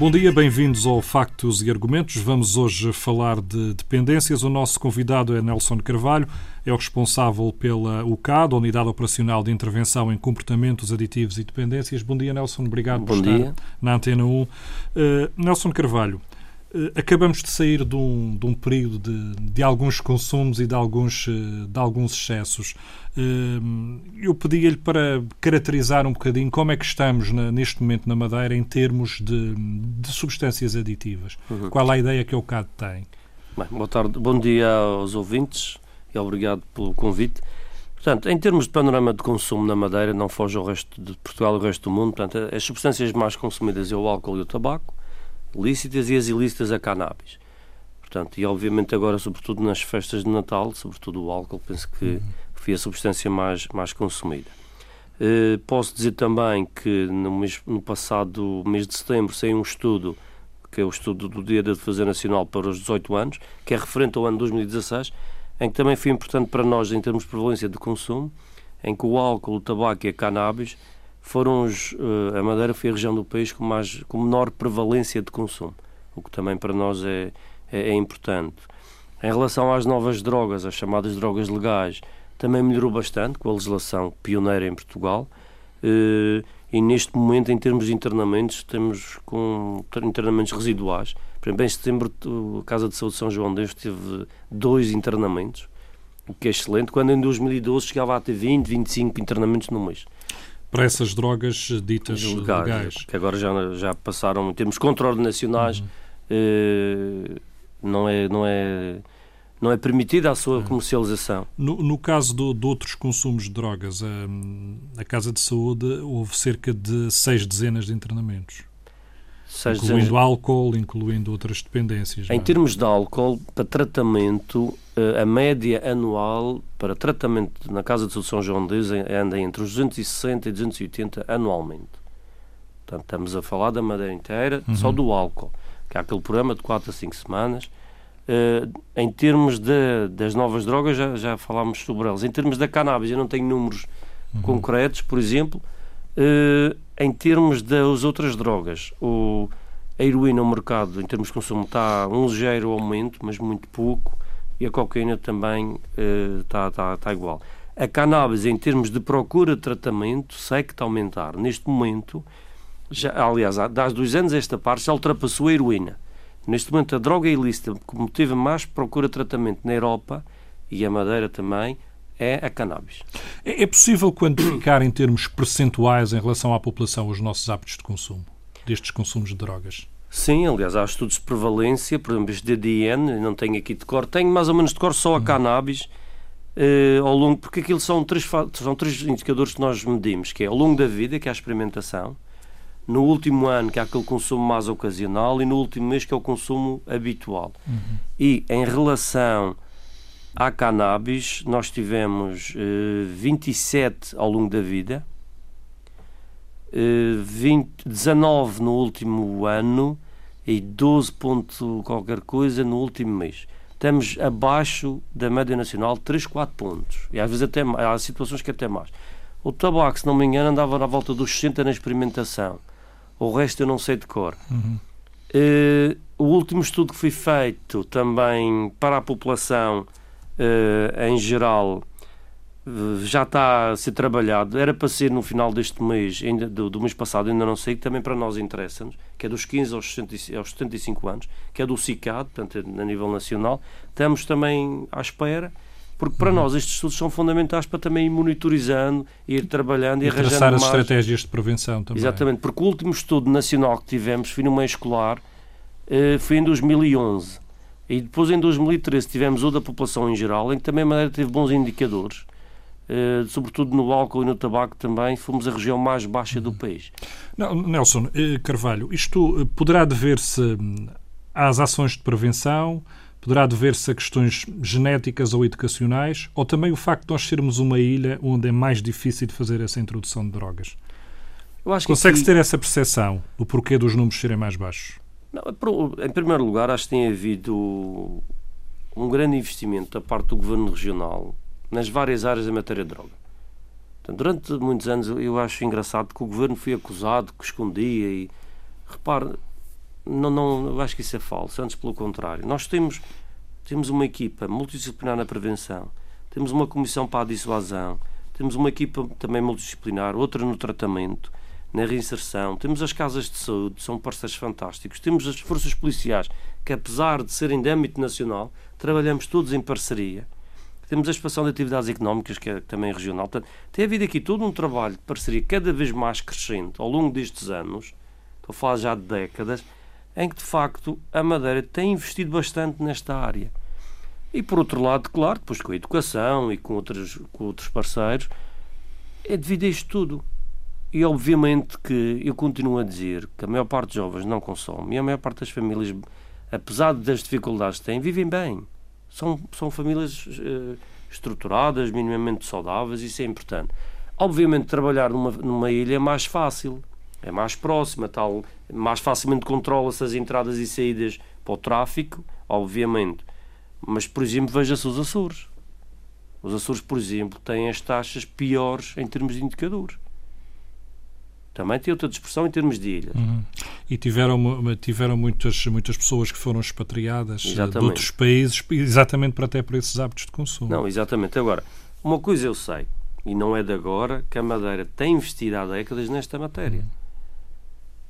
Bom dia, bem-vindos ao Factos e Argumentos. Vamos hoje falar de dependências. O nosso convidado é Nelson Carvalho, é o responsável pela UCAD, Unidade Operacional de Intervenção em Comportamentos Aditivos e Dependências. Bom dia, Nelson. Obrigado Bom por dia. estar na Antena 1. Uh, Nelson Carvalho, acabamos de sair de um, de um período de, de, alguns consumos e de alguns, uh, de alguns excessos. Eu pedia-lhe para caracterizar um bocadinho como é que estamos na, neste momento na Madeira em termos de, de substâncias aditivas. Uhum. Qual a ideia que o CAD tem? Bem, boa tarde, bom dia aos ouvintes e obrigado pelo convite. Portanto, em termos de panorama de consumo na Madeira, não foge ao resto de Portugal e ao resto do mundo. Portanto, as substâncias mais consumidas é o álcool e o tabaco, lícitas e as ilícitas a cannabis. Portanto, e obviamente agora, sobretudo nas festas de Natal, sobretudo o álcool, penso que uhum. foi a substância mais, mais consumida. Uh, posso dizer também que no, mês, no passado mês de setembro saiu um estudo, que é o estudo do Dia da Defesa Nacional para os 18 anos, que é referente ao ano 2016, em que também foi importante para nós em termos de prevalência de consumo, em que o álcool, o tabaco e a cannabis foram os, uh, a Madeira foi a região do país com, mais, com menor prevalência de consumo, o que também para nós é, é, é importante. Em relação às novas drogas, as chamadas drogas legais, também melhorou bastante com a legislação pioneira em Portugal. Uh, e neste momento, em termos de internamentos, estamos com internamentos residuais. Por exemplo, em setembro, a Casa de Saúde de São João Deus teve dois internamentos, o que é excelente, quando em 2012 chegava a ter 20, 25 internamentos no mês. Para essas drogas ditas legais, legais. que agora já, já passaram, em termos contra-nacionais, uhum. eh, não é. Não é não é permitida a sua comercialização. No, no caso do, de outros consumos de drogas, a, a, Casa de Saúde houve cerca de seis dezenas de internamentos. Seis incluindo dezenas... álcool, incluindo outras dependências. Em não? Termos de álcool, para tratamento, a média anual para tratamento na Casa de Saúde São João de Deus anda entre os 260 e 280 anualmente. Portanto, estamos a falar da madeira inteira, uhum. só do álcool, que é aquele programa de 4 a 5 semanas Uh, em termos de, das novas drogas, já, já falámos sobre elas. Em termos da cannabis, eu não tenho números uhum. concretos, por exemplo. Uh, em termos das outras drogas, o, a heroína, o mercado, em termos de consumo, está um ligeiro aumento, mas muito pouco, e a cocaína também uh, está, está, está igual. A cannabis, em termos de procura de tratamento, sei que está a aumentar. Neste momento, já, aliás, há, há dois anos esta parte já ultrapassou a heroína. Neste momento, a droga ilícita, como teve mais procura de tratamento na Europa e a Madeira também, é a cannabis. É, é possível quantificar em termos percentuais em relação à população os nossos hábitos de consumo, destes consumos de drogas? Sim, aliás, há estudos de prevalência, por exemplo, este DDN, não tenho aqui de cor, tenho mais ou menos de cor só a uhum. cannabis, uh, ao longo, porque aquilo são três, são três indicadores que nós medimos, que é ao longo da vida, que é a experimentação, no último ano, que é aquele consumo mais ocasional, e no último mês, que é o consumo habitual. Uhum. E em relação à cannabis, nós tivemos uh, 27 ao longo da vida, 20, 19 no último ano e 12 ponto qualquer coisa no último mês. Estamos abaixo da média nacional 3, 4 pontos. E às vezes até há situações que até mais. O tabaco, se não me engano, andava na volta dos 60 na experimentação. O resto eu não sei de cor. Uhum. Uh, o último estudo que foi feito também para a população uh, em geral já está a ser trabalhado. Era para ser no final deste mês, ainda, do, do mês passado, ainda não sei, que também para nós interessa-nos, que é dos 15 aos, 60, aos 75 anos, que é do CICAD, portanto, a nível nacional. Estamos também à espera porque para nós estes estudos são fundamentais para também ir monitorizando, ir trabalhando e, e arranjando traçar as estratégias de prevenção também. Exatamente, porque o último estudo nacional que tivemos foi no meio escolar, eh, foi em 2011. E depois em 2013 tivemos o da população em geral, em que também a Madeira teve bons indicadores, eh, sobretudo no álcool e no tabaco também, fomos a região mais baixa do país. Não, Nelson eh, Carvalho, isto poderá dever-se hum, às ações de prevenção, poderá dever-se a questões genéticas ou educacionais, ou também o facto de nós sermos uma ilha onde é mais difícil de fazer essa introdução de drogas? Consegue-se aqui... ter essa percepção do porquê dos números serem mais baixos? Não, é em primeiro lugar, acho que tem havido um grande investimento da parte do Governo Regional nas várias áreas da matéria de droga. Durante muitos anos eu acho engraçado que o Governo foi acusado que escondia e repare, não, não, eu acho que isso é falso, antes pelo contrário. Nós temos, temos uma equipa multidisciplinar na prevenção, temos uma comissão para a dissuasão, temos uma equipa também multidisciplinar, outra no tratamento, na reinserção, temos as casas de saúde, são parceiros fantásticos, temos as forças policiais, que apesar de serem de âmbito nacional, trabalhamos todos em parceria. Temos a expansão de atividades económicas, que é também regional. Portanto, tem havido aqui todo um trabalho de parceria cada vez mais crescente ao longo destes anos, estou a falar já de décadas, em que de facto a Madeira tem investido bastante nesta área. E por outro lado, claro, depois com a educação e com outros, com outros parceiros, é devido a isto tudo. E obviamente que eu continuo a dizer que a maior parte dos jovens não consome e a maior parte das famílias, apesar das dificuldades que têm, vivem bem. São, são famílias uh, estruturadas, minimamente saudáveis, isso é importante. Obviamente, trabalhar numa, numa ilha é mais fácil, é mais próxima, tal, mais facilmente controla-se as entradas e saídas para o tráfico, obviamente. Mas, por exemplo, veja-se os Açores. Os Açores, por exemplo, têm as taxas piores em termos de indicadores também tem outra dispersão em termos de ilhas. Uhum. E tiveram, tiveram muitas, muitas pessoas que foram expatriadas eh, exatamente. de outros países, exatamente para até por esses hábitos de consumo. Não, exatamente. Agora, uma coisa eu sei, e não é de agora, que a Madeira tem investido há décadas nesta matéria. Uhum.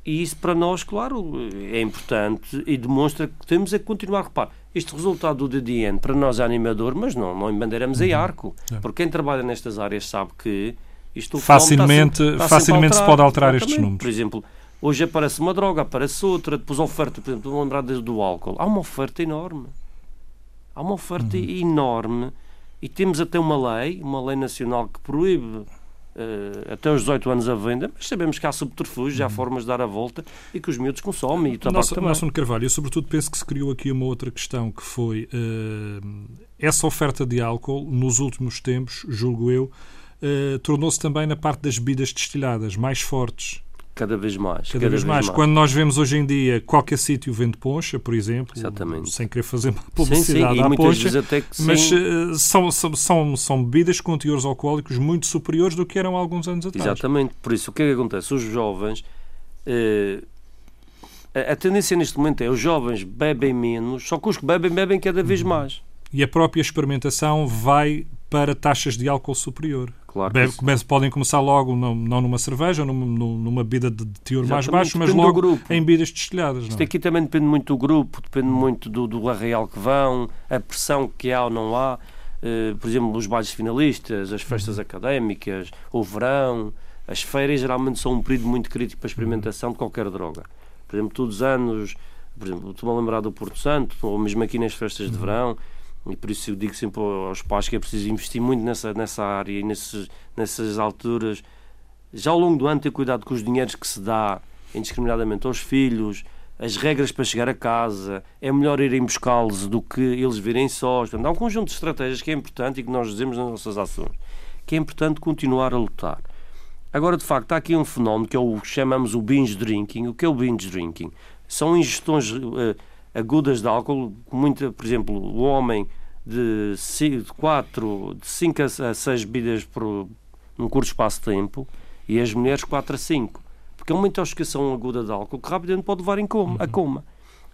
E isso para nós, claro, é importante e demonstra que temos a continuar. Repare, este resultado do DDN para nós é animador, mas não, não embandeiramos uhum. em arco. É. Porque quem trabalha nestas áreas sabe que isto facilmente sempre, facilmente se pode alterar estes números. Por exemplo, hoje aparece uma droga, aparece outra, depois a oferta, por exemplo, lembrar do álcool. Há uma oferta enorme. Há uma oferta uhum. enorme e temos até uma lei, uma lei nacional que proíbe uh, até os 18 anos a venda, mas sabemos que há subterfúgios, uhum. há formas de dar a volta e que os miúdos consomem e o tabaco Nossa, também. Nelson Carvalho, eu sobretudo penso que se criou aqui uma outra questão que foi uh, essa oferta de álcool nos últimos tempos, julgo eu, uh, tornou-se também na parte das bebidas destilhadas, mais fortes. Cada vez mais. Cada, cada vez, vez mais. mais. Quando nós vemos hoje em dia qualquer sítio vende poncha, por exemplo, Exatamente. sem querer fazer uma publicidade sim, sim. à poncha, mas uh, são, são, são, são bebidas com teores alcoólicos muito superiores do que eram há alguns anos atrás. Exatamente. Por isso, o que é que acontece? Os jovens... Uh, a, a tendência neste momento é os jovens bebem menos, só que os que bebem, bebem cada vez uhum. mais. E a própria experimentação vai para taxas de álcool superior. Claro Bebe, podem começar logo, não, não numa cerveja, numa, numa bebida de teor Exatamente, mais baixo, mas logo em bebidas destilhadas. Isto não? É? aqui também depende muito do grupo, depende muito do, do arraial que vão, a pressão que há ou não há. Uh, por exemplo, os bailes finalistas, as festas uhum. académicas, o verão, as férias geralmente são um período muito crítico para a experimentação de qualquer droga. Por exemplo, todos os anos, por exemplo, estou-me a lembrar do Porto Santo, ou mesmo aqui nas festas de uhum. verão, e por isso eu digo sempre aos pais que é preciso investir muito nessa, nessa área e nesses, nessas alturas. Já ao longo do ano ter cuidado com os dinheiros que se dá indiscriminadamente aos filhos, as regras para chegar a casa, é melhor irem buscá-los do que eles virem sós. Portanto, há um conjunto de estratégias que é importante e que nós dizemos nas nossas ações, que é importante continuar a lutar. Agora, de facto, há aqui um fenómeno que é o que chamamos o binge drinking. O que é o binge drinking? São ingestões uh, agudas de álcool, muita, por exemplo, o homem de 4, de 5 a 6 bebidas por num curto espaço de tempo e as mulheres 4 a 5. Porque é uma intoxicação aguda de álcool que rapidamente pode levar em coma, a uhum. coma.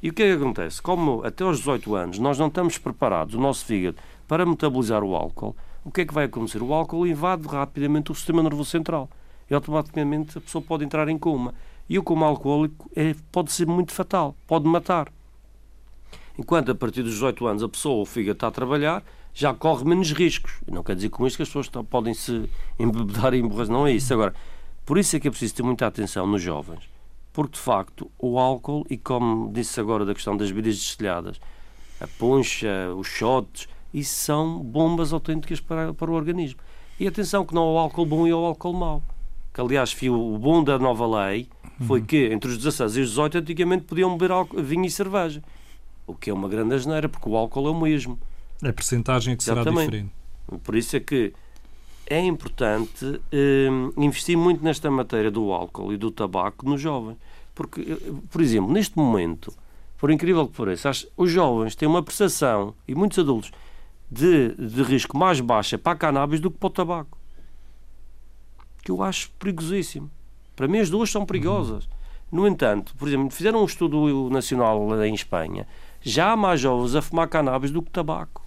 E o que é que acontece? Como até aos 18 anos nós não estamos preparados, o nosso fígado, para metabolizar o álcool, o que é que vai acontecer? O álcool invade rapidamente o sistema nervoso central e automaticamente a pessoa pode entrar em coma. E o coma alcoólico é, pode ser muito fatal, pode matar. Enquanto a partir dos 18 anos a pessoa, o fígado está a trabalhar, já corre menos riscos. Não quer dizer com isto que as pessoas podem se embebedar e emborrar, não é isso. Agora, por isso é que é preciso ter muita atenção nos jovens. Porque, de facto, o álcool, e como disse agora da questão das bebidas destilhadas, a poncha, os shots, isso são bombas autênticas para, para o organismo. E atenção que não é o álcool bom e o álcool mau. Que, aliás, o bom da nova lei foi uhum. que entre os 16 e os 18 antigamente podiam beber vinho e cerveja. O que é uma grande asneira, porque o álcool é o mesmo. A percentagem é que será Exatamente. diferente. Por isso é que é importante eh, investir muito nesta matéria do álcool e do tabaco nos jovens. Porque, por exemplo, neste momento, por incrível que pareça, os jovens têm uma percepção, e muitos adultos, de, de risco mais baixa para a cannabis do que para o tabaco. Que eu acho perigosíssimo. Para mim, as duas são perigosas. No entanto, por exemplo, fizeram um estudo nacional em Espanha, já há mais jovens a fumar cannabis do que tabaco.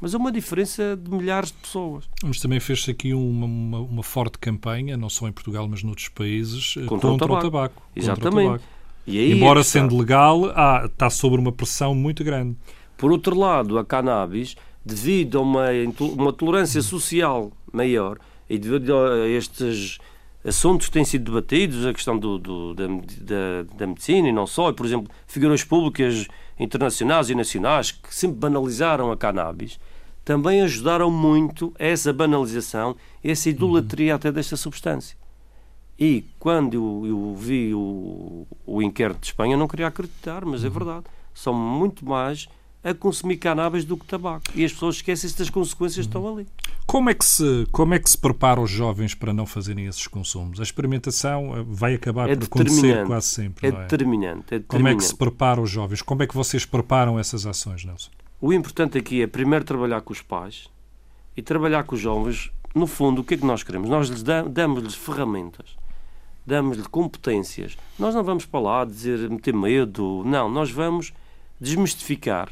Mas é uma diferença de milhares de pessoas. Mas também fez-se aqui uma, uma, uma forte campanha, não só em Portugal, mas noutros países, eh, Contra o contra, tabaco. o tabaco. Contra o Exatamente. tabaco. E Embora é sendo legal, ah, está sob uma pressão muito grande. Por outro lado, a cannabis, devido a uma, uma tolerância social maior e devido a estes assuntos que têm sido debatidos, a questão do, do- da, da, da medicina e não só, e, por exemplo, figuras públicas internacionais e nacionais que sempre banalizaram a cannabis, também ajudaram muito a essa banalização, essa idolatria até desta substância. E quando eu, eu vi o, o inquérito de Espanha, não queria acreditar, mas é verdade. São muito mais a consumir cannabis do que tabaco. E as pessoas esquecem-se das consequências que estão ali. Como é, que se, como é que se prepara os jovens para não fazerem esses consumos? A experimentação eh, vai acabar É por acontecer determinante. quase sempre, É é? determinante. É Como é determinante. que se prepara os jovens? Como é que vocês preparam essas ações, Nelson? O importante aqui é primeiro trabalhar com os pais e trabalhar com os jovens. No fundo, o que é que nós queremos? Nós lhes dam- damos-lhes ferramentas, damos-lhes competências. Nós não vamos para lá dizer meter medo. Não, nós vamos desmistificar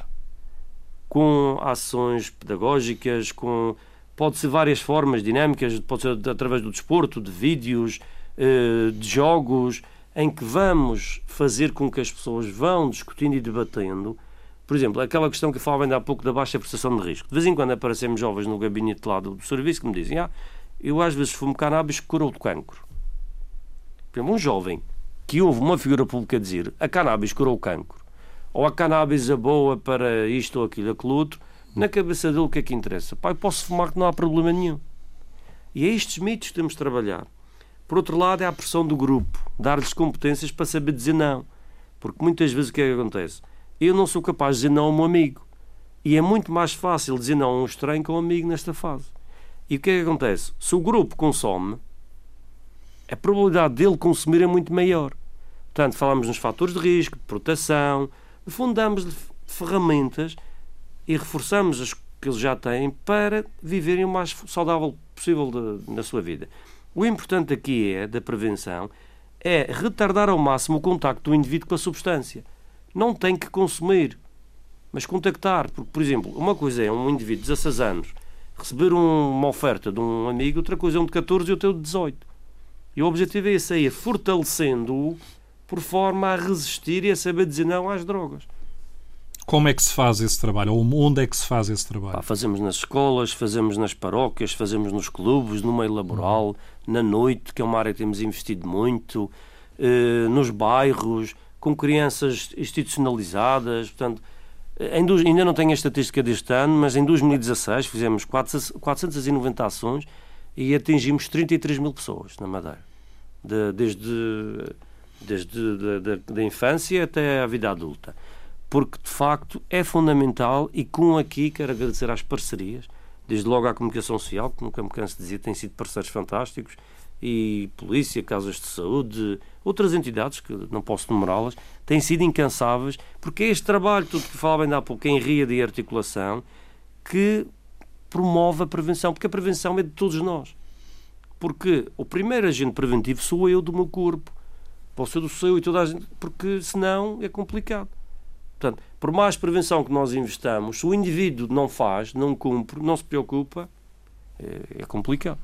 com ações pedagógicas, com pode ser várias formas dinâmicas, pode ser através do desporto, de vídeos, eh, de jogos, em que vamos fazer com que as pessoas vão discutindo e debatendo. Por exemplo, aquela questão que falava ainda há pouco da baixa prestação de risco. De vez em quando aparecemos jovens no gabinete lá do, serviço que me dizem: Ah, eu às vezes fumo cannabis que curou de cancro. Por exemplo, um jovem que ouve uma figura pública dizer a cannabis curou o cancro, ou a cannabis é boa para isto ou aquilo, aquilo outro, na cabeça dele o que é que interessa? Pai, posso fumar que não há problema nenhum. E é estes mitos que temos de trabalhar. Por outro lado, é a pressão do grupo, dar-lhes competências para saber dizer não. Porque muitas vezes o que é que acontece? Eu não sou capaz de dizer não ao meu amigo. E é muito mais fácil dizer não a um estranho que a um amigo nesta fase. E o que é que acontece? Se o grupo consome, a probabilidade dele consumir é muito maior. Portanto, falamos nos fatores de risco, de proteção, no fundo, damos-lhe ferramentas e reforçamos as que eles já têm para viverem o mais saudável possível de- na sua vida. O importante aqui é, da prevenção, é retardar ao máximo o contacto do indivíduo com a substância. Não tem que consumir, mas contactar. Porque, por exemplo, uma coisa é um indivíduo de 16 anos receber um- uma oferta de um amigo, outra coisa é um de 14 e outro de 18. E o objetivo é esse é fortalecendo-o por forma a resistir e a saber dizer não às drogas. Como é que se faz esse trabalho? Ou onde é que se faz esse trabalho? Pá, fazemos nas escolas, fazemos nas paróquias, fazemos nos clubes, no meio laboral, na noite, que é uma área que temos investido muito, eh, nos bairros, com crianças institucionalizadas. Portanto, em dois- ainda não tenho a estatística deste ano, mas em 2016 fizemos 400 490 ações e atingimos 33 mil pessoas na Madeira. De- desde desde da, da, da infância até a vida adulta porque de facto é fundamental e com aqui quero agradecer às parcerias, desde logo à comunicação social, que nunca me canso de dizer, têm sido parceiros fantásticos, e polícia, casas de saúde, outras entidades, que não posso numerá-las, têm sido incansáveis, porque é este trabalho, tudo que falava ainda há pouco, em ria de articulação, que promove a prevenção, porque a prevenção é de todos nós. Porque o primeiro agente preventivo sou eu do meu corpo, posso ser do seu e toda a gente, porque senão é complicado. Portanto, por mais prevenção que nós investamos, se o indivíduo não faz, não cumpre, não se preocupa, é, é complicado.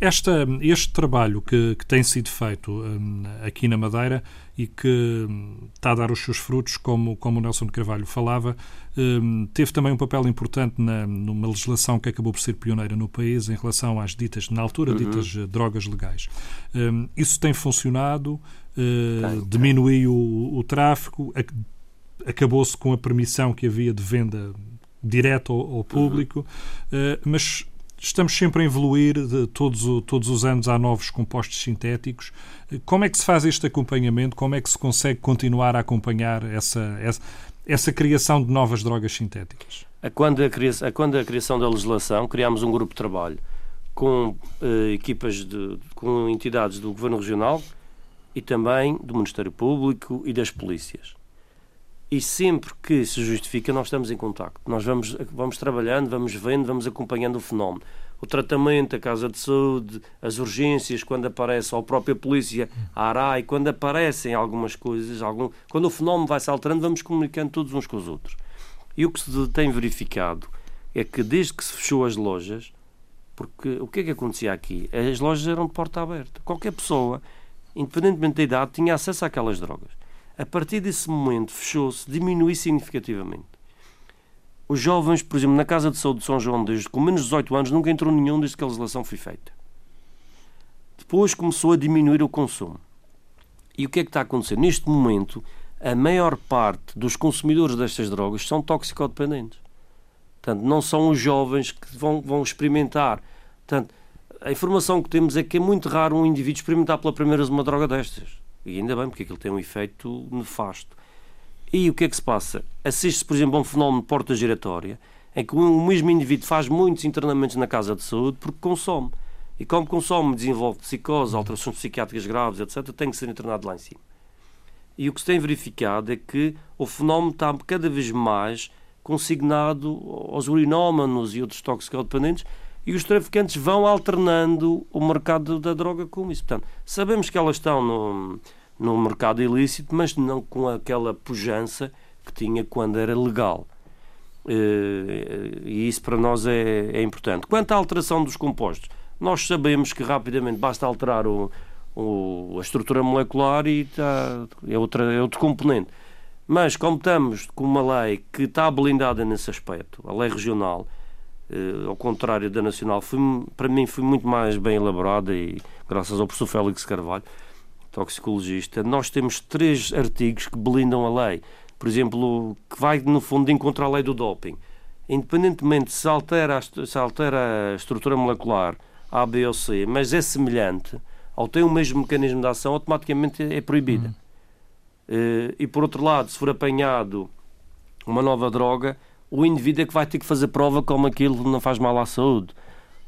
Esta, este trabalho que, que tem sido feito hum, aqui na Madeira e que hum, está a dar os seus frutos, como, como o Nelson de Carvalho falava, hum, teve também um papel importante na, numa legislação que acabou por ser pioneira no país em relação às ditas, na altura, ditas eh, drogas legais. Hum, isso tem funcionado, tem. diminuiu o, o tráfico, ac- acabou-se com a permissão que havia de venda direta ao, ao público, eh, mas Estamos sempre a evoluir, todos, todos os anos há novos compostos sintéticos. Como é que se faz este acompanhamento? Como é que se consegue continuar a acompanhar essa, essa, essa criação de novas drogas sintéticas? Quando, a criação, quando a criação da legislação, criámos um grupo de trabalho com eh, equipas, de, com entidades do Governo Regional e também do Ministério Público e das polícias. E sempre que se justifica, nós estamos em contacto. Nós vamos, vamos trabalhando, vamos vendo, vamos acompanhando o fenómeno. O tratamento, a casa de saúde, as urgências, quando aparece, ou a própria polícia, a ARAI, quando aparecem algumas coisas, algum, quando o fenómeno vai se alterando, vamos comunicando todos uns com os outros. E o que se tem verificado é que desde que se fechou as lojas, porque o que é que acontecia aqui? As lojas eram de porta aberta. Qualquer pessoa, independentemente da idade, tinha acesso àquelas drogas. A partir desse momento, fechou-se, diminuiu significativamente. Os jovens, por exemplo, na Casa de Saúde de São João, desde com menos de 18 anos, nunca entrou nenhum desde que a legislação foi feita. Depois começou a diminuir o consumo. E o que é que está a acontecer? Neste momento, a maior parte dos consumidores destas drogas são toxicodependentes. Portanto, não são os jovens que vão, vão experimentar. Portanto, a informação que temos é que é muito raro um indivíduo experimentar pela primeira vez uma droga destas. E ainda bem, porque aquilo tem um efeito nefasto. E o que é que se passa? Assiste-se, por exemplo, a um fenómeno de porta giratória, em que o mesmo indivíduo faz muitos internamentos na casa de saúde porque consome. E como consome, desenvolve psicose, alterações psiquiátricas graves, etc., tem que ser internado lá em cima. E o que se tem verificado é que o fenómeno está cada vez mais consignado aos urinómanos e outros toxicodependentes e os traficantes vão alternando o mercado da droga com isso. Portanto, sabemos que elas estão no, no mercado ilícito, mas não com aquela pujança que tinha quando era legal. Eh, e isso para nós é, é importante. Quanto à alteração dos compostos, nós sabemos que rapidamente basta alterar o, o, a estrutura molecular e está, é, outra, é outro componente. Mas, como estamos com uma lei que está blindada nesse aspecto, a lei regional, eh, ao contrário da nacional, foi, para mim foi muito mais bem elaborada e graças ao professor Félix Carvalho, toxicologista, nós temos três artigos que blindam a lei. Por exemplo, que vai, no fundo, encontrar a lei do doping. Independentemente se altera, se altera a estrutura molecular A, B ou C, mas é semelhante, ou tem o mesmo mecanismo de ação, automaticamente é proibida. Hum. E por outro lado, se for apanhado uma nova droga, o indivíduo é que vai ter que fazer prova como aquilo não faz mal à saúde.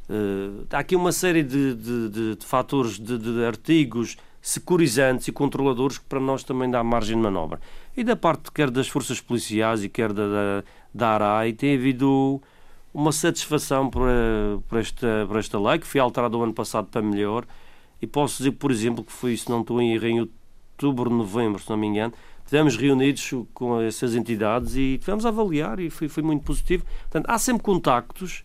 Uh, há aqui uma série de, de, de, de fatores, de, artigos securizantes e controladores que para nós também dá margem de manobra. E da parte quer das forças policiais e quer da, da, da ARAI tem havido uma satisfação por, eh, por, esta, por esta lei, que foi alterada o ano passado para melhor. E posso dizer, por exemplo, que foi, se não estou em erro, em outubro, novembro, se não me engano, estivemos reunidos com essas entidades e tivemos a avaliar e foi, foi muito positivo. Portanto, há sempre contactos.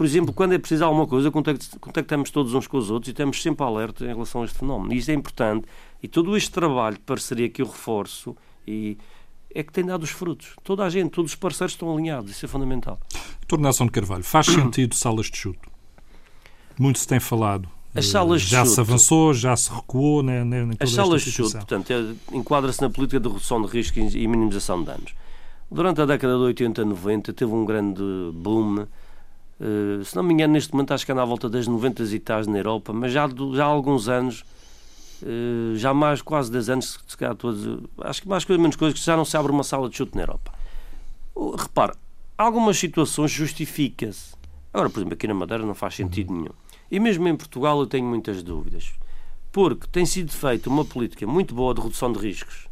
Por exemplo, quando é preciso alguma coisa, contactamos todos uns com os outros e estamos sempre alerta em relação a este fenómeno. E isto é importante. E todo este trabalho de parceria que eu reforço e é que tem dado os frutos. Toda a gente, todos os parceiros estão alinhados. Isso é fundamental. Doutor Nelson de Carvalho, faz sentido salas de chute? Muito se tem falado as salas já se avançou, já se recuou né, né, As salas de chute, portanto, é, enquadra-se na política de redução de riscos e minimização de danos. Durante a década de 80 90 teve um grande boom. Uh, se não me engano, neste momento acho que anda à volta das 90 e tais na Europa, mas já, já há alguns anos, uh, já mais quase 10 anos, se calhar todos, acho que mais coisa menos coisa, que já não se abre uma sala de chute na Europa. Repare, algumas situações justifica-se. Agora, por exemplo, aqui na Madeira não faz sentido nenhum. E mesmo em Portugal eu tenho muitas dúvidas. Porque tem sido feita uma política muito boa de redução de riscos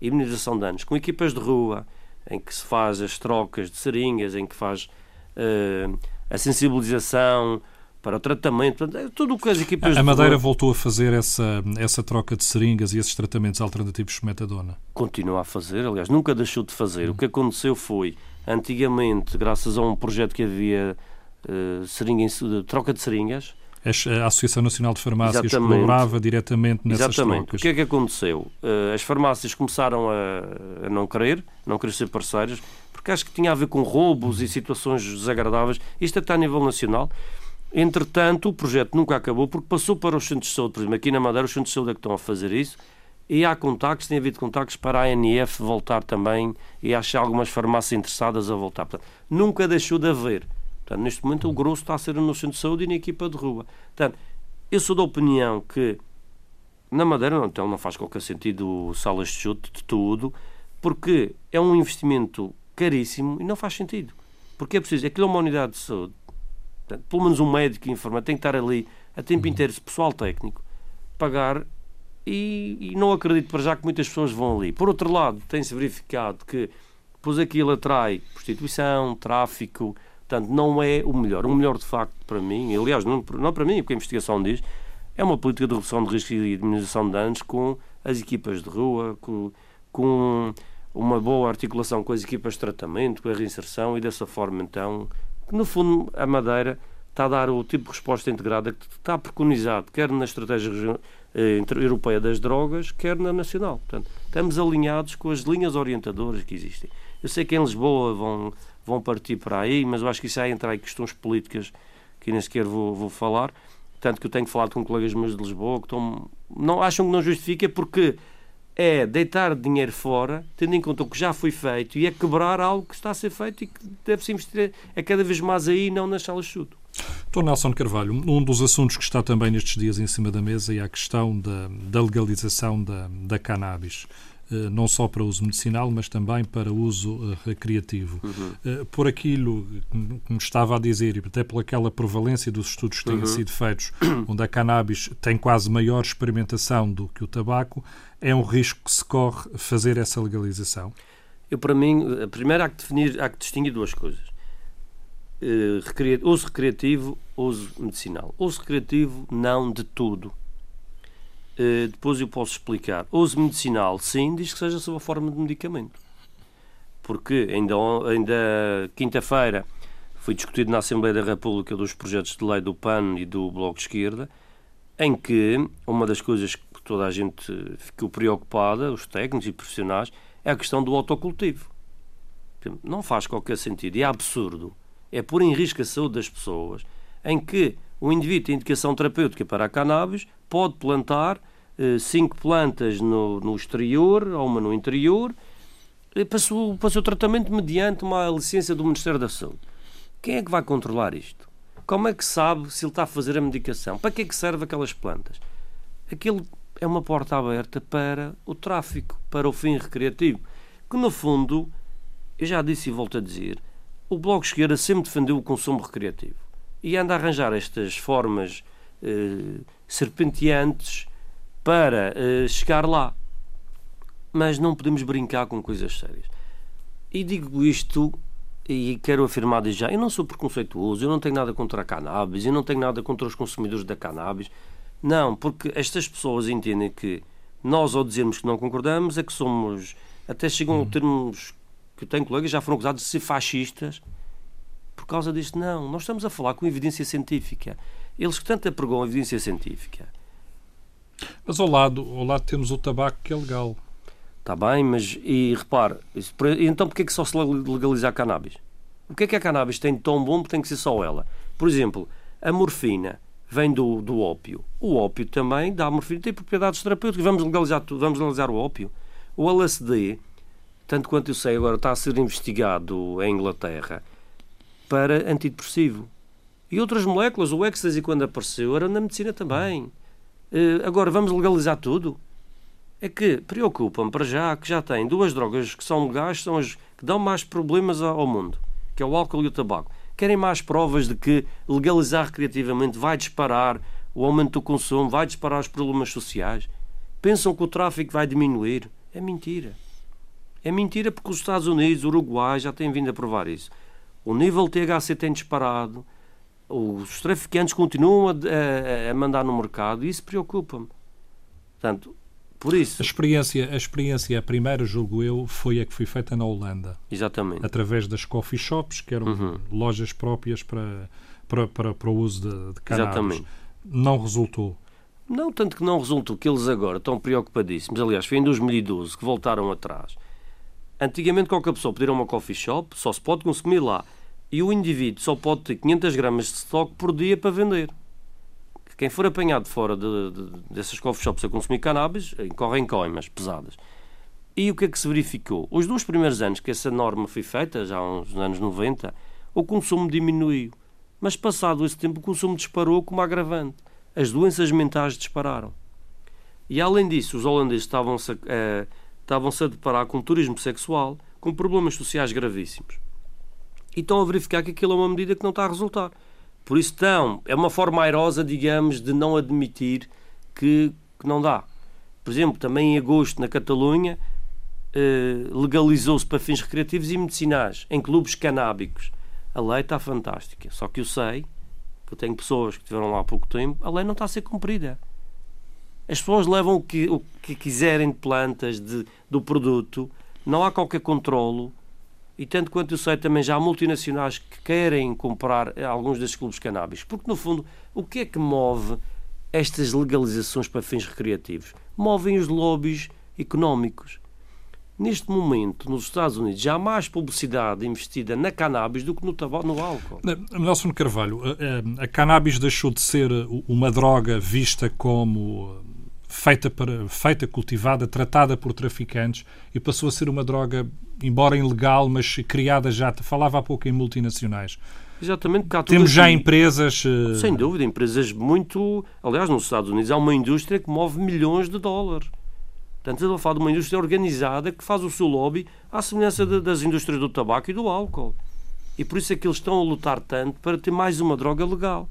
e minimização de danos, com equipas de rua, em que se faz as trocas de seringas, em que faz uh, a sensibilização para o tratamento, é tudo o que as equipas A Madeira voltou a fazer essa, essa troca de seringas e esses tratamentos alternativos de metadona? Continua a fazer, aliás, nunca deixou de fazer. Hum. O que aconteceu foi, antigamente, graças a um projeto que havia uh, seringa, troca de seringas, a Associação Nacional de Farmácias Exatamente. colaborava diretamente nessas Exatamente. trocas. O que é que aconteceu? Uh, as farmácias começaram a, não querer, não querer ser parceiras, porque acho que tinha a ver com roubos e situações desagradáveis. Isto está a nível nacional. Entretanto, o projeto nunca acabou porque passou para os centros de saúde. Por exemplo, aqui na Madeira, os centros de saúde é que estão a fazer isso. E há contactos, tem havido contactos para a ANF voltar também e achar algumas farmácias interessadas a voltar. Portanto, nunca deixou de haver. Portanto, neste momento, o grosso está a ser no centro de saúde e na equipa de rua. Portanto, eu sou da opinião que na Madeira não, então não faz qualquer sentido salas de chute de tudo, porque é um investimento caríssimo e não faz sentido. Porque é preciso, aquilo é uma unidade de saúde, portanto, pelo menos um médico enfermeiro tem que estar ali a tempo inteiro, pessoal técnico, pagar e, e, não acredito para já que muitas pessoas vão ali. Por outro lado, tem-se verificado que pois aquilo atrai prostituição, tráfico, portanto, não é o melhor. O melhor, de facto, para mim, aliás, não, não para mim, porque a investigação diz, é uma política de redução de risco e diminuição de danos com as equipas de rua, com, com uma boa articulação com as equipas de tratamento, com a reinserção e dessa forma, então, no fundo, a Madeira está a dar o tipo de resposta integrada que está preconizado, quer na estratégia europeia das drogas, quer na nacional. Portanto, estamos alinhados com as linhas orientadoras que existem. Eu sei que em Lisboa vão, vão partir para aí, mas eu acho que isso aí entra em questões políticas que nem sequer vou, vou falar. Tanto que eu tenho falado com colegas meus de Lisboa que estão, não, acham que não justifica porque é deitar dinheiro fora, tendo em conta o que já foi feito, e é quebrar algo que está a ser feito e que deve-se investir é cada vez mais aí, não nas salas de. Dr. Nelson Carvalho, um dos assuntos que está também nestes dias em cima da mesa é a questão da, da legalização da, da cannabis. Eh, não só para uso medicinal, mas também para uso eh, recreativo. Uhum. Eh, por aquilo que me estava a dizer, e até pelaquela prevalência dos estudos que têm uhum. sido feitos, onde a cannabis tem quase maior experimentação do que o tabaco, é um risco que se corre fazer essa legalização? Eu, para mim, primeiro há que definir, há que distinguir duas coisas. Uh, uso recreativo, uso medicinal. Uso recreativo, não de tudo. Uh, depois eu posso explicar. Uso medicinal, sim, diz que seja sob a forma de medicamento. Porque ainda, ainda quinta-feira foi discutido na Assembleia da República dos projetos de lei do PAN e do Bloco de Esquerda, em que uma das coisas que toda a gente ficou preocupada, os técnicos e profissionais, é a questão do autocultivo. Não faz qualquer sentido e é absurdo. É pôr em risco a saúde das pessoas, em que o indivíduo tem indicação terapêutica para a cannabis, pode plantar eh, cinco plantas no, no exterior ou uma no interior eh, para, o, seu tratamento mediante uma licença do Ministério da Saúde. Quem é que vai controlar isto? Como é que sabe se ele está a fazer a medicação? Para que é que serve aquelas plantas? Aquilo é uma porta aberta para o tráfico, para o fim recreativo. Que no fundo, eu já disse e volto a dizer, o Bloco Esquerda sempre defendeu o consumo recreativo e anda a arranjar estas formas eh, serpenteantes para uh, chegar lá. Mas não podemos brincar com coisas sérias. E digo isto e quero afirmar desde já, eu não sou preconceituoso, eu não tenho nada contra a cannabis, eu não tenho nada contra os consumidores da cannabis. Não, porque estas pessoas entendem que nós, ao dizermos que não concordamos, é que somos. Até chegam a termos que eu tenho colegas já foram acusados de ser fascistas por causa disto. Não, nós estamos a falar com evidência científica. Eles que tanto apregam a evidência científica. Mas ao lado, ao lado temos o tabaco que é legal. Está bem, mas e repare, isso, então porquê é que só se legaliza a cannabis? O que é que a cannabis tem de tão bom que tem que ser só ela? Por exemplo, a morfina vem do, do ópio. O ópio também dá morfina, tem propriedades terapêuticas. Vamos legalizar, vamos legalizar o ópio. O LSD, tanto quanto eu sei agora, está a ser investigado em Inglaterra para antidepressivo. E outras moléculas, o ecstasy, quando apareceu, era na medicina também. Uh, agora, vamos legalizar tudo? É que preocupa-me para já que já tem duas drogas que são legais, são as que dão mais problemas ao mundo, que é o álcool e o tabaco. Querem mais provas de que legalizar recreativamente vai disparar o aumento do consumo, vai disparar os problemas sociais? Pensam que o tráfico vai diminuir? É mentira. É mentira porque os Estados Unidos, o Uruguai já têm vindo a provar isso. O nível THC tem disparado, os traficantes continuam a, a, a mandar no mercado e isso preocupa-me. Portanto, por isso. A experiência, a experiência, a primeira, julgo eu, foi a que foi feita na Holanda. Exatamente. Através das coffee shops, que eram uhum. lojas próprias para, para, para, para o uso de, de cannabis. Exatamente. Não resultou. Não, tanto que não resultou, que eles agora estão preocupadíssimos. Aliás, foi em 2012 que voltaram atrás. Antigamente, qualquer pessoa podia ir a uma coffee shop, só se pode consumir lá e o indivíduo só pode ter 500 gramas de estoque por dia para vender. Quem for apanhado fora de, de, dessas coffee shops a consumir cannabis, incorre em coimas pesadas. E o que é que se verificou? Os dois primeiros anos que essa norma foi feita, já uns anos 90, o consumo diminuiu. Mas passado esse tempo o consumo disparou como agravante. As doenças mentais dispararam. E além disso, os holandeses estavam-se a, eh, estavam-se a deparar com turismo sexual, com problemas sociais gravíssimos. E estão a verificar que aquilo é uma medida que não está a resultar. Por isso estão, é uma forma airosa, digamos, de não admitir que, que não dá. Por exemplo, também em agosto, na Catalunha, eh, legalizou-se para fins recreativos e medicinais, em clubes canábicos. A lei está fantástica. Só que eu sei, que eu tenho pessoas que estiveram lá há pouco tempo, a lei não está a ser cumprida. As pessoas levam o que, o que quiserem de plantas, de, do produto, não há qualquer controlo. E tanto quanto eu sei, também já há multinacionais que querem comprar alguns desses clubes canábicos. Porque, no fundo, o que é que move estas legalizações para fins recreativos? Movem os lobbies económicos. Neste momento, nos Estados Unidos, já há mais publicidade investida na cannabis do que no, tabaco, no álcool. Nelson Carvalho, a, a, a cannabis deixou de ser uma droga vista como feita, para, feita, cultivada, tratada por traficantes e passou a ser uma droga, embora ilegal, mas criada já, falava há pouco em multinacionais. Exatamente, porque Temos já assim, empresas. Eh, Sem dúvida, empresas muito. Aliás, nos Estados Unidos há uma indústria que move milhões de dólares. Portanto, estamos a falar de uma indústria organizada que faz o seu lobby à semelhança de, das indústrias do tabaco e do álcool. E por isso é que eles estão a lutar tanto para ter mais uma droga legal.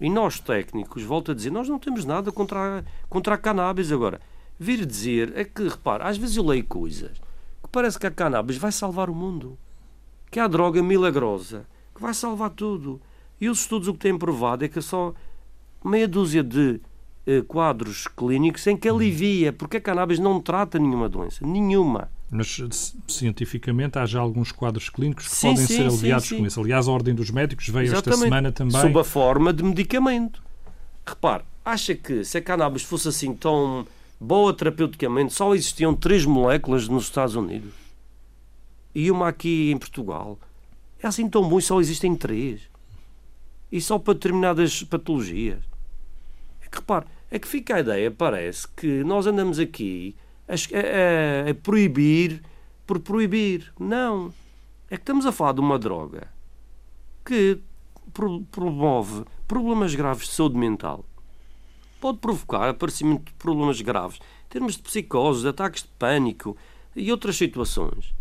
E nós, técnicos, volto a dizer, nós não temos nada contra a, contra a cannabis. Agora, vir dizer é que, repara, às vezes eu leio coisas que parece que a cannabis vai salvar o mundo. Que há droga milagrosa que vai salvar tudo. E os estudos o que têm provado é que é só meia dúzia de eh, quadros clínicos em que alivia, porque a cannabis não trata nenhuma doença. Nenhuma. Mas cientificamente há já alguns quadros clínicos que sim, podem sim, ser aliviados com isso. Aliás, a Ordem dos Médicos veio Exatamente. esta semana também. Sob a forma de medicamento. Repare, acha que se a cannabis fosse assim tão boa terapeuticamente, só existiam três moléculas nos Estados Unidos? E uma aqui em Portugal. É assim tão bom e só existem três. E só para determinadas patologias. É que repare, é que fica a ideia, parece, que nós andamos aqui a, a, a proibir por proibir. Não. É que estamos a falar de uma droga que promove problemas graves de saúde mental. Pode provocar aparecimento de problemas graves, em termos de psicose, de ataques de pânico e outras situações.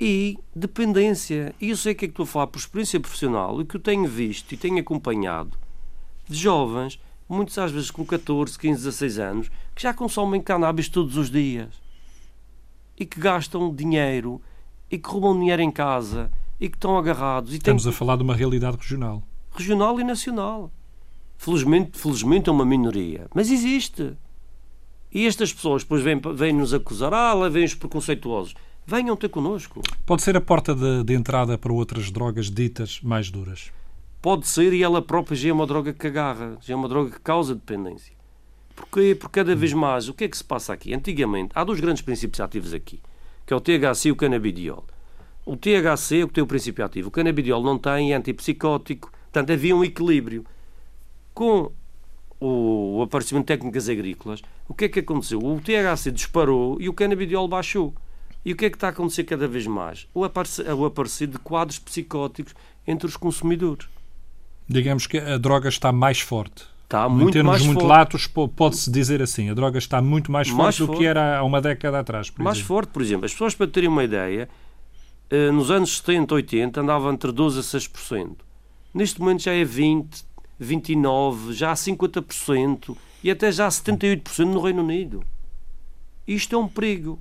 E dependência. E eu sei que é que estou a falar por experiência profissional, e que eu tenho visto e tenho acompanhado de jovens muitos às vezes com 14, 15, 16 anos, que já consomem cannabis todos os dias e que gastam dinheiro e que roubam dinheiro em casa e que estão agarrados. E Estamos têm... a falar de uma realidade regional. Regional e nacional. Felizmente, felizmente é uma minoria, mas existe. E estas pessoas depois vêm, vêm nos acusar, ah, lá vêm os preconceituosos. Venham ter connosco. Pode ser a porta de, de entrada para outras drogas ditas mais duras pode ser e ela própria já é uma droga que agarra, já é uma droga que causa dependência. Porque, porque cada vez mais, o que é que se passa aqui? Antigamente, há dois grandes princípios ativos aqui, que é o THC e o canabidiol. O THC é o que tem o princípio ativo, o canabidiol não tem, é antipsicótico, portanto havia um equilíbrio. Com o aparecimento de técnicas agrícolas, o que é que aconteceu? O THC disparou e o canabidiol baixou. E o que é que está a acontecer cada vez mais? O aparecer, o aparecer de quadros psicóticos entre os consumidores digamos que a droga está mais forte. Está muito em termos mais muito forte. latos, pode-se dizer assim. A droga está muito mais, mais forte, do que era há uma década atrás. mais exemplo. forte, por exemplo. As pessoas, para terem uma ideia, eh, nos anos 70, 80, andava entre 12% a 6%. Neste momento já é 20%, 29%, já há 50% e até já há 78% no Reino Unido. Isto é um perigo.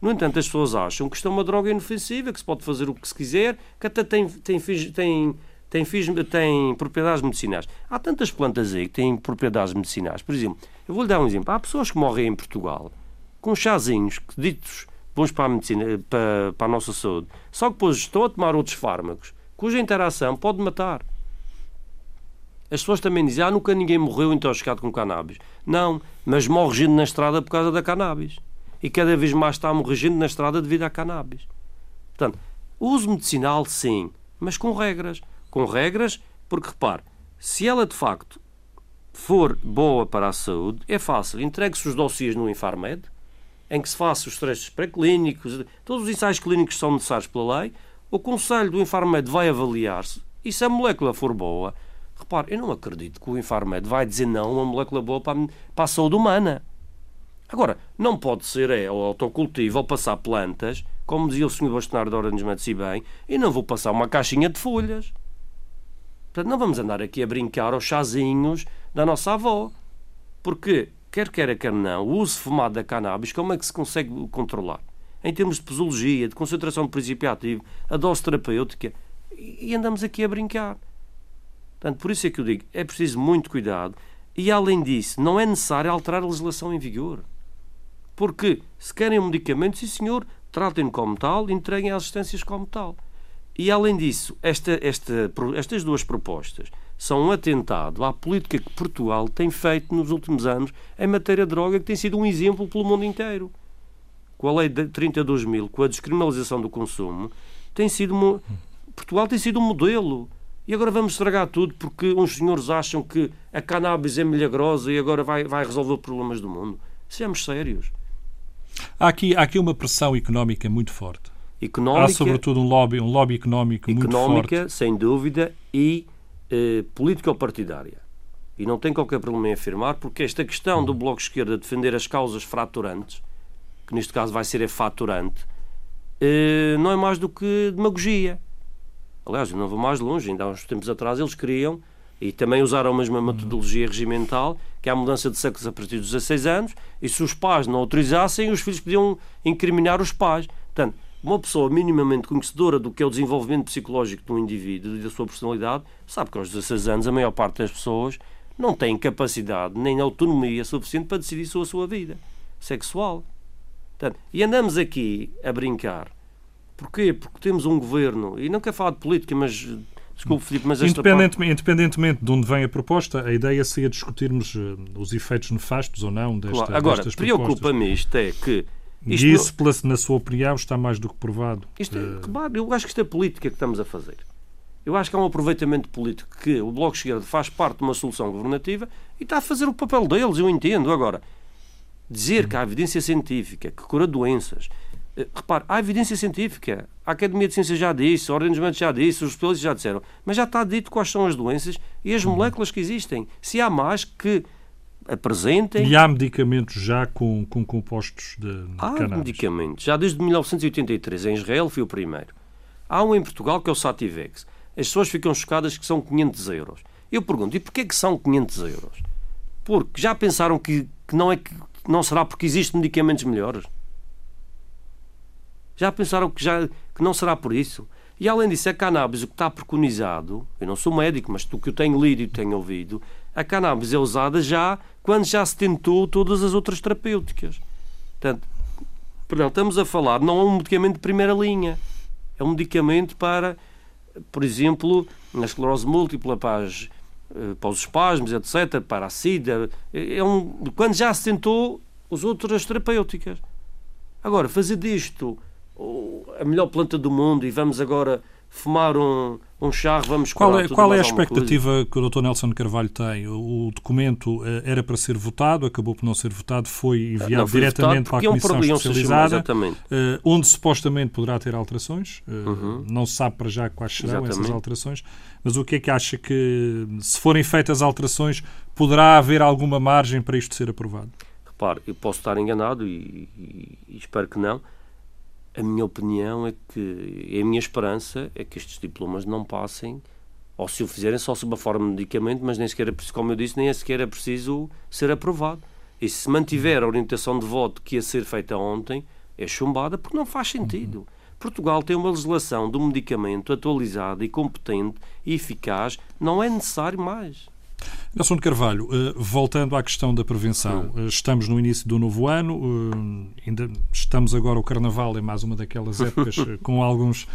No entanto, as pessoas acham que isto é uma droga inofensiva, que se pode fazer o que se quiser, que até tem, tem, tem tem, tem propriedades medicinais. Há tantas plantas aí que têm propriedades medicinais. Por exemplo, eu vou-lhe dar um exemplo. Há pessoas que morrem em Portugal com chazinhos que ditos bons para a medicina, para, para a nossa saúde, só que depois estão a tomar outros fármacos cuja interação pode matar. As pessoas também dizem, ah, nunca ninguém morreu intoxicado com cannabis. Não, mas morre gente na estrada por causa da cannabis. E cada vez mais está a morrer gente na estrada devido à cannabis. Portanto, uso medicinal, sim, mas com regras com regras, porque repare, se ela de facto for boa para a saúde, é fácil. Entregue-se os dossiês no Infarmed, em que se faça os testes pré-clínicos, todos os ensaios clínicos que são necessários pela lei, o Conselho do Infarmed vai avaliar-se E se a molécula for boa, repare, eu não acredito que o Infarmed vai dizer não a uma molécula boa para a, para a saúde humana. Agora, não pode ser é, o autocultivo ou passar plantas, como dizia o Sr. Bastonário de Ordens Matos e bem, e não vou passar uma caixinha de folhas. Portanto, não vamos andar aqui a brincar aos chazinhos da nossa avó. Porque, quer queira, quer não, o uso fumado da cannabis, como é que se consegue controlar? Em termos de posologia, de concentração de princípio ativo, a dose terapêutica, e andamos aqui a brincar. Portanto, por isso é que eu digo, é preciso muito cuidado. E, além disso, não é necessário alterar a legislação em vigor. Porque, se querem um medicamento, sim senhor, tratem-no como tal, entreguem as assistências como tal. E, além disso, esta, esta, estas duas propostas são um atentado à política que Portugal tem feito nos últimos anos em matéria de droga, que tem sido um exemplo pelo mundo inteiro. Com a lei de 32 mil, com a descriminalização do consumo, tem sido Portugal tem sido um modelo. E agora vamos estragar tudo porque uns senhores acham que a cannabis é milagrosa e agora vai, vai resolver problemas do mundo. Sejamos sérios. Há aqui, há aqui uma pressão económica muito forte. Económica, há sobretudo um lobby, um lobby económico muito forte. Económica, sem dúvida, e eh, político-partidária. E não tem qualquer problema em afirmar, porque esta questão do Bloco de Esquerda defender as causas fraturantes, que neste caso vai ser a faturante, eh, não é mais do que demagogia. Aliás, eu não vou mais longe, ainda há uns tempos atrás eles queriam, e também usaram a mesma metodologia regimental, que é a mudança de sexo a partir dos 16 anos, e se os pais não autorizassem, os filhos podiam incriminar os pais. Portanto, uma pessoa minimamente conhecedora do que é o desenvolvimento psicológico de um indivíduo e da sua personalidade, sabe que aos 16 anos a maior parte das pessoas não tem capacidade nem autonomia suficiente para decidir sobre a sua vida sexual. Portanto, e andamos aqui a brincar. Porquê? Porque temos um governo, e não quero falar de política, mas Desculpe, Filipe, mas independentemente, parte... independentemente de onde vem a proposta, a ideia seria discutirmos uh, os efeitos nefastos ou não desta, claro. Agora, preocupa-me isto é que... Isto e isso, na sua opinião, está mais do que provado. Isto é, claro, eu acho que isto é política que estamos a fazer. Eu acho que há um aproveitamento político que o Bloco de Esquerda faz parte de uma solução governativa e está a fazer o papel deles, eu entendo. Agora, dizer que há evidência científica que cura doenças, eh, repare, há evidência científica. A Academia de Ciências já disse, a Ordem dos Médicos já disse, os especialistas já disseram. Mas já está dito quais são as doenças e as moléculas que existem. Se há mais que apresentem... E há medicamentos já com, com compostos de, de Há cannabis. medicamentos. Já desde 1983, em Israel, foi o primeiro. Há um em Portugal que é o Sativex. As pessoas ficam chocadas que são 500 euros. Eu pergunto, e porquê que são 500 euros? Porque já pensaram que, que não é que não será porque existem medicamentos melhores? Já pensaram que, já, que não será por isso? E além disso, a cannabis, o que está preconizado, eu não sou médico, mas do que eu tenho lido e tenho ouvido, a cannabis é usada já quando já se tentou todas as outras terapêuticas. Portanto, perdão, estamos a falar, não é um medicamento de primeira linha. É um medicamento para, por exemplo, na esclerose múltipla, para, as, eh, para os espasmos, etc., para a SIDA. É um, quando já se tentou as outras terapêuticas. Agora, fazer disto a melhor planta do mundo e vamos agora fumar um, um charro, vamos Qual é, qual é a expectativa coisa? que o Dr. Nelson Carvalho tem? O, documento eh, era para ser votado, acabou por não ser votado, foi enviado não, foi diretamente para a Comissão é um Especializada, uh, onde supostamente poderá ter alterações. Uh, uhum. Não se sabe para já quais serão exatamente. essas alterações, mas o que é que acha que, se forem feitas alterações, poderá haver alguma margem para isto ser aprovado? Repare, eu posso estar enganado e, e, e espero que não, a minha opinião é que, a minha esperança é que estes diplomas não passem, ou se o fizerem só sob a forma de medicamento, mas nem sequer, é como eu disse, nem sequer é preciso ser aprovado. E se mantiver a orientação de voto que ia ser feita ontem, é chumbada porque não faz sentido. Portugal tem uma legislação do medicamento atualizada e competente e eficaz, não é necessário mais. Nelson de Carvalho, eh, voltando à questão da prevenção, eh, estamos no início do novo ano, eh, ainda estamos agora o Carnaval é mais uma daquelas épocas com alguns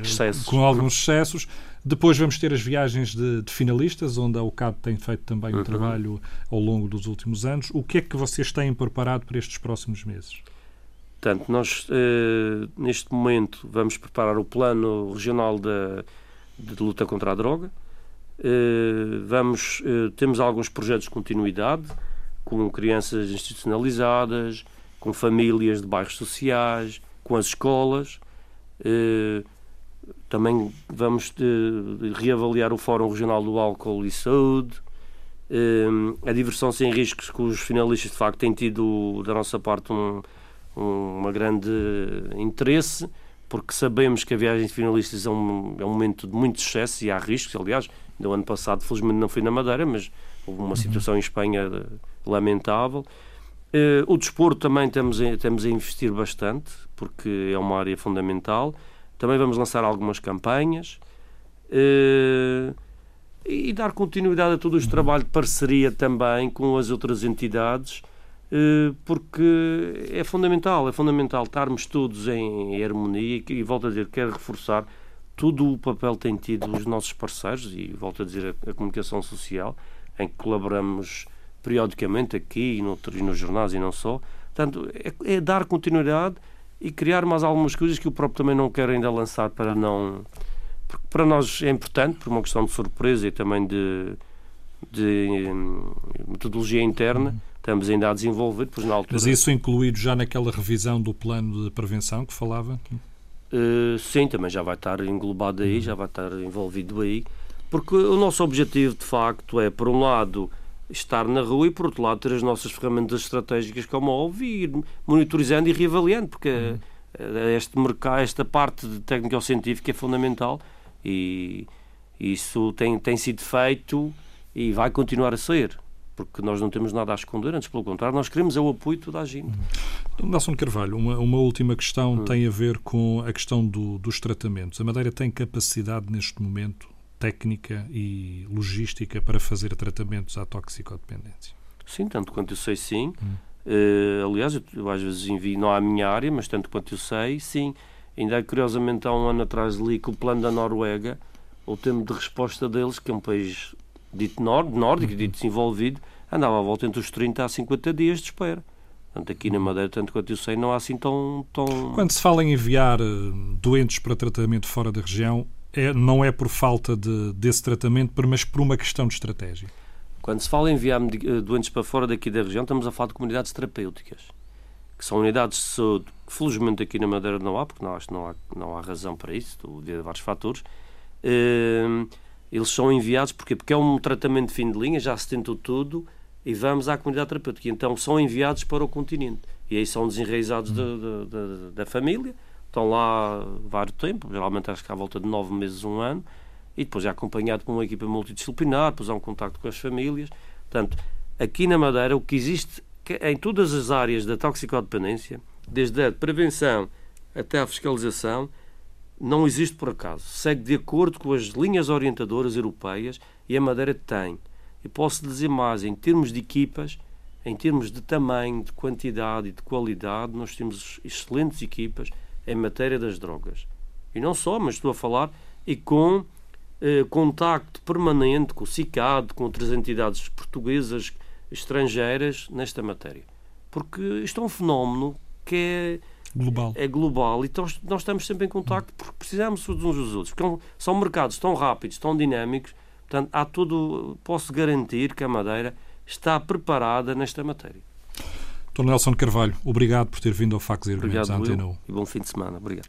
excessos. com alguns excessos. Depois vamos ter as viagens de, de finalistas, onde a UCAD tem feito também um uhum. trabalho ao longo dos últimos anos. O que é que vocês têm preparado para estes próximos meses? Portanto, nós neste momento vamos preparar o plano regional de, de luta contra a droga vamos, eh, temos alguns projetos de continuidade, com crianças institucionalizadas, com famílias de bairros sociais, com as escolas. Eh, também vamos reavaliar o Fórum Regional do Álcool e Saúde. A diversão sem riscos que os finalistas de facto têm tido da nossa parte um, um uma grande interesse porque sabemos que a viagem de finalistas é um, é um momento de muito sucesso e há riscos, aliás, no ano passado felizmente não fui na Madeira, mas houve uma uhum. situação em Espanha lamentável Uh, o desporto também temos a, temos a investir bastante, porque é uma área fundamental. Também vamos lançar algumas campanhas uh, e dar continuidade a todo este trabalho de parceria também com as outras entidades, uh, porque é fundamental, é fundamental estarmos todos em harmonia e, volto a dizer, quero reforçar todo o papel têm tido os nossos parceiros e volto a dizer a, a comunicação social, em que colaboramos periodicamente aqui e noutros, nos jornais e não só. Portanto, é, é, dar continuidade e criar mais algumas coisas que o próprio também não quero ainda lançar para não. Porque para nós é importante, por uma questão de surpresa e também de, de hum, metodologia interna, uhum. estamos ainda a desenvolver, pois na altura. Mas isso incluído já naquela revisão do plano de prevenção que falava? Uh, sim, também já vai estar englobado aí, já vai estar envolvido aí, porque o nosso objetivo de facto é, por um lado, estar na rua e, por outro lado, ter as nossas ferramentas estratégicas, como óbvio, e ir monitorizando e reavaliando, porque uhum. este mercado, esta parte de técnico-científica é fundamental e isso tem, tem sido feito e vai continuar a ser porque nós não temos nada a esconder, antes pelo contrário, nós queremos é o apoio de toda a gente. Uhum. Nelson Carvalho, uma, uma última questão uhum. tem a ver com a questão do, dos tratamentos. A Madeira tem capacidade neste momento técnica e logística para fazer tratamentos à toxicodependência? Sim, tanto quanto eu sei, sim. Hum. Uh, aliás, eu, eu, às vezes envio, não à minha área, mas tanto quanto eu sei, sim. Ainda curiosamente há um ano atrás li que o plano da Noruega, o tempo de resposta deles, que é um país dito nórdico, dito desenvolvido, andava à volta entre os 30 a 50 dias de espera. Portanto, aqui na Madeira, tanto quanto eu sei, não há assim tão... tão... Quando se fala em enviar eh, doentes para tratamento fora da região, é, não é por falta de, desse tratamento, mas por uma questão de estratégia? Quando se fala em enviar eh, doentes para fora daqui da região, estamos a falar de comunidades terapêuticas, que são unidades de saúde que felizmente aqui na Madeira não há, porque não, acho não há, não há razão para isso, devido a vários fatores. Uh, eles são enviados porque porque é um tratamento de fim de linha, já se tentou tudo e vamos à comunidade terapêutica. Então são enviados para o continente e aí são desenraizados da, da, da família estão lá vários tempo, geralmente acho que à volta de nove meses, um ano, e depois é acompanhado por uma equipa multidisciplinar, depois há um contacto com as famílias. Portanto, aqui na Madeira, o que existe em todas as áreas da toxicodependência, desde a prevenção até à fiscalização, não existe por acaso. Segue de acordo com as linhas orientadoras europeias e a Madeira tem. E posso dizer mais, em termos de equipas, em termos de tamanho, de quantidade e de qualidade, nós temos excelentes equipas em matéria das drogas. E não só, mas estou a falar e com eh, contacto permanente com o CICAD, com outras entidades portuguesas, estrangeiras, nesta matéria. Porque isto é um fenómeno que é global. É global e então nós estamos sempre em contacto porque precisamos uns dos outros. Porque são mercados tão rápidos, tão dinâmicos. Portanto, há tudo. Posso garantir que a Madeira está preparada nesta matéria. Dr. Nelson Carvalho, obrigado por ter vindo ao Facos e Argumentos à Antena 1. E bom fim de semana. Obrigado.